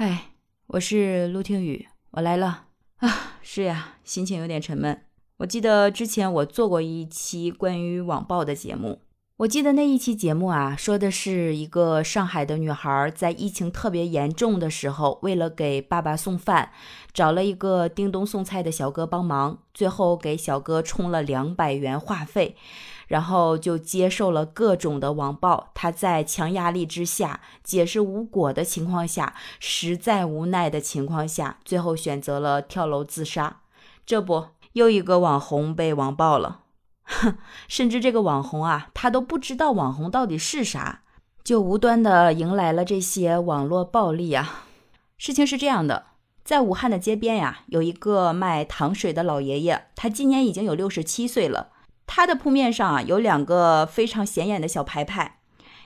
哎，我是陆听雨，我来了啊。是呀，心情有点沉闷。我记得之前我做过一期关于网暴的节目。我记得那一期节目啊，说的是一个上海的女孩在疫情特别严重的时候，为了给爸爸送饭，找了一个叮咚送菜的小哥帮忙，最后给小哥充了两百元话费，然后就接受了各种的网暴。她在强压力之下，解释无果的情况下，实在无奈的情况下，最后选择了跳楼自杀。这不，又一个网红被网暴了。哼，甚至这个网红啊，他都不知道网红到底是啥，就无端的迎来了这些网络暴力啊。事情是这样的，在武汉的街边呀，有一个卖糖水的老爷爷，他今年已经有六十七岁了。他的铺面上啊，有两个非常显眼的小牌牌，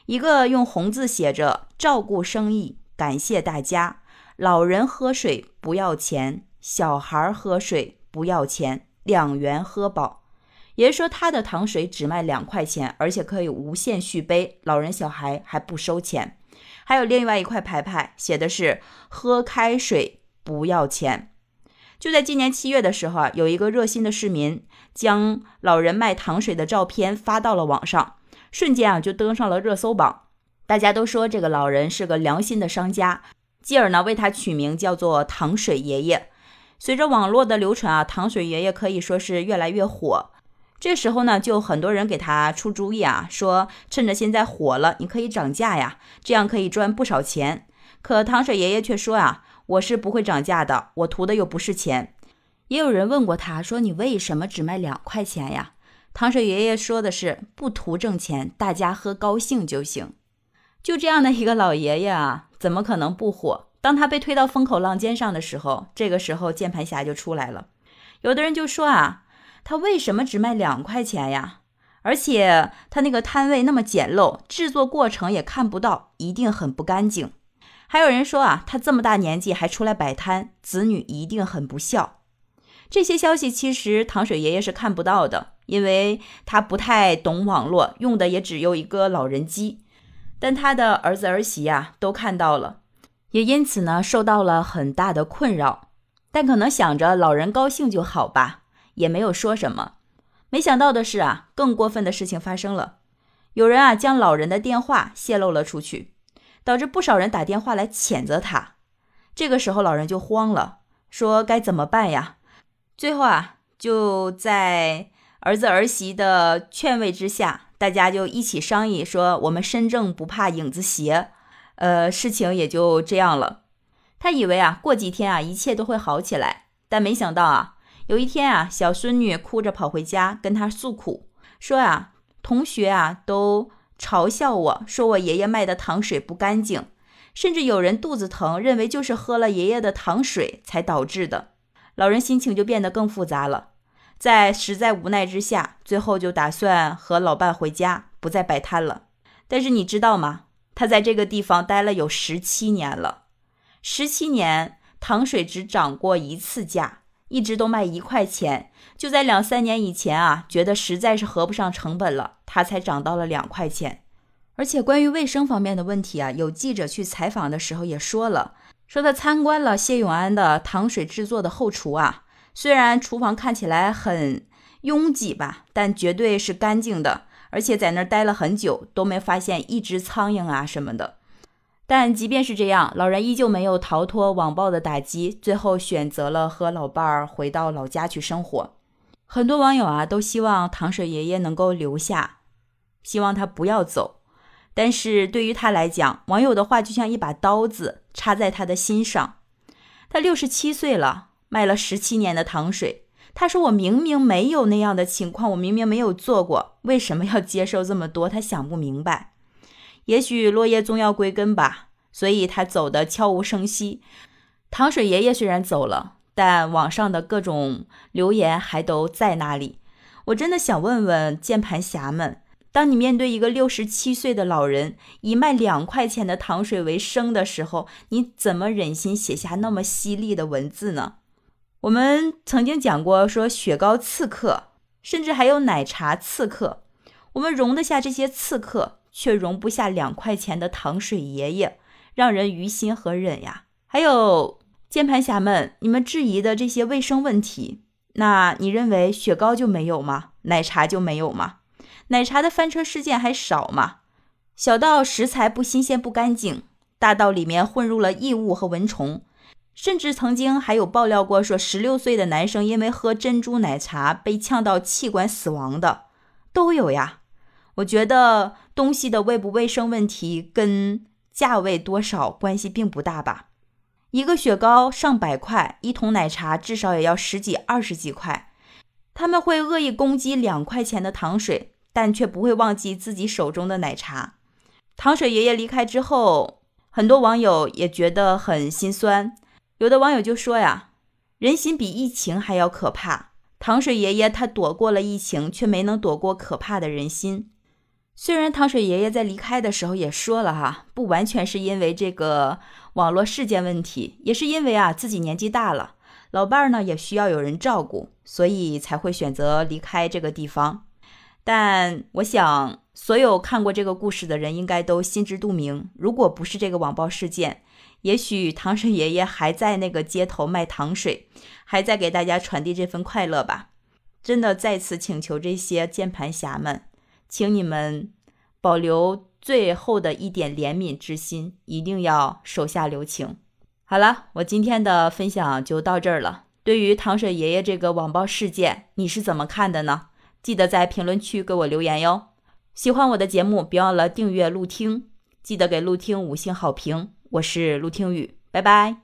一个用红字写着“照顾生意，感谢大家”，老人喝水不要钱，小孩喝水不要钱，两元喝饱。也就是说，他的糖水只卖两块钱，而且可以无限续杯，老人小孩还不收钱。还有另外一块牌牌，写的是“喝开水不要钱”。就在今年七月的时候啊，有一个热心的市民将老人卖糖水的照片发到了网上，瞬间啊就登上了热搜榜。大家都说这个老人是个良心的商家，继而呢为他取名叫做“糖水爷爷”。随着网络的流传啊，糖水爷爷可以说是越来越火。这时候呢，就很多人给他出主意啊，说趁着现在火了，你可以涨价呀，这样可以赚不少钱。可糖水爷爷却说啊，我是不会涨价的，我图的又不是钱。也有人问过他，说你为什么只卖两块钱呀？糖水爷爷说的是不图挣钱，大家喝高兴就行。就这样的一个老爷爷啊，怎么可能不火？当他被推到风口浪尖上的时候，这个时候键盘侠就出来了。有的人就说啊。他为什么只卖两块钱呀？而且他那个摊位那么简陋，制作过程也看不到，一定很不干净。还有人说啊，他这么大年纪还出来摆摊，子女一定很不孝。这些消息其实糖水爷爷是看不到的，因为他不太懂网络，用的也只有一个老人机。但他的儿子儿媳呀都看到了，也因此呢受到了很大的困扰。但可能想着老人高兴就好吧。也没有说什么，没想到的是啊，更过分的事情发生了。有人啊将老人的电话泄露了出去，导致不少人打电话来谴责他。这个时候老人就慌了，说该怎么办呀？最后啊就在儿子儿媳的劝慰之下，大家就一起商议说：“我们身正不怕影子斜。”呃，事情也就这样了。他以为啊过几天啊一切都会好起来，但没想到啊。有一天啊，小孙女哭着跑回家，跟他诉苦，说啊，同学啊都嘲笑我说我爷爷卖的糖水不干净，甚至有人肚子疼，认为就是喝了爷爷的糖水才导致的。老人心情就变得更复杂了，在实在无奈之下，最后就打算和老伴回家，不再摆摊了。但是你知道吗？他在这个地方待了有十七年了，十七年糖水只涨过一次价。一直都卖一块钱，就在两三年以前啊，觉得实在是合不上成本了，它才涨到了两块钱。而且关于卫生方面的问题啊，有记者去采访的时候也说了，说他参观了谢永安的糖水制作的后厨啊，虽然厨房看起来很拥挤吧，但绝对是干净的，而且在那儿待了很久都没发现一只苍蝇啊什么的。但即便是这样，老人依旧没有逃脱网暴的打击，最后选择了和老伴儿回到老家去生活。很多网友啊都希望糖水爷爷能够留下，希望他不要走。但是对于他来讲，网友的话就像一把刀子插在他的心上。他六十七岁了，卖了十七年的糖水。他说：“我明明没有那样的情况，我明明没有做过，为什么要接受这么多？”他想不明白。也许落叶终要归根吧，所以他走的悄无声息。糖水爷爷虽然走了，但网上的各种留言还都在那里。我真的想问问键盘侠们：当你面对一个六十七岁的老人以卖两块钱的糖水为生的时候，你怎么忍心写下那么犀利的文字呢？我们曾经讲过，说雪糕刺客，甚至还有奶茶刺客，我们容得下这些刺客。却容不下两块钱的糖水爷爷，让人于心何忍呀！还有键盘侠们，你们质疑的这些卫生问题，那你认为雪糕就没有吗？奶茶就没有吗？奶茶的翻车事件还少吗？小到食材不新鲜不干净，大到里面混入了异物和蚊虫，甚至曾经还有爆料过说，十六岁的男生因为喝珍珠奶茶被呛到气管死亡的都有呀。我觉得东西的卫不卫生问题跟价位多少关系并不大吧。一个雪糕上百块，一桶奶茶至少也要十几二十几块，他们会恶意攻击两块钱的糖水。但却不会忘记自己手中的奶茶。糖水爷爷离开之后，很多网友也觉得很心酸。有的网友就说呀：“人心比疫情还要可怕。糖水爷爷他躲过了疫情，却没能躲过可怕的人心。”虽然糖水爷爷在离开的时候也说了哈，不完全是因为这个网络事件问题，也是因为啊自己年纪大了，老伴儿呢也需要有人照顾，所以才会选择离开这个地方。但我想，所有看过这个故事的人应该都心知肚明。如果不是这个网暴事件，也许糖水爷爷还在那个街头卖糖水，还在给大家传递这份快乐吧。真的，再次请求这些键盘侠们，请你们保留最后的一点怜悯之心，一定要手下留情。好了，我今天的分享就到这儿了。对于糖水爷爷这个网暴事件，你是怎么看的呢？记得在评论区给我留言哟！喜欢我的节目，别忘了订阅陆听，记得给陆听五星好评。我是陆听雨，拜拜。